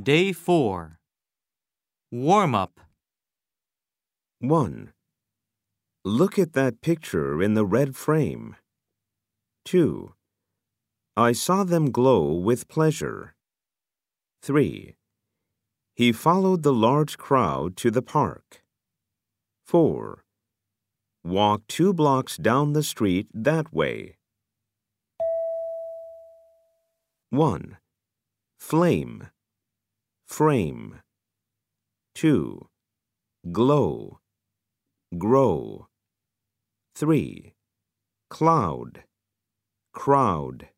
Day 4. Warm up. 1. Look at that picture in the red frame. 2. I saw them glow with pleasure. 3. He followed the large crowd to the park. 4. Walk two blocks down the street that way. 1. Flame. Frame. 2. Glow. Grow. 3. Cloud. Crowd.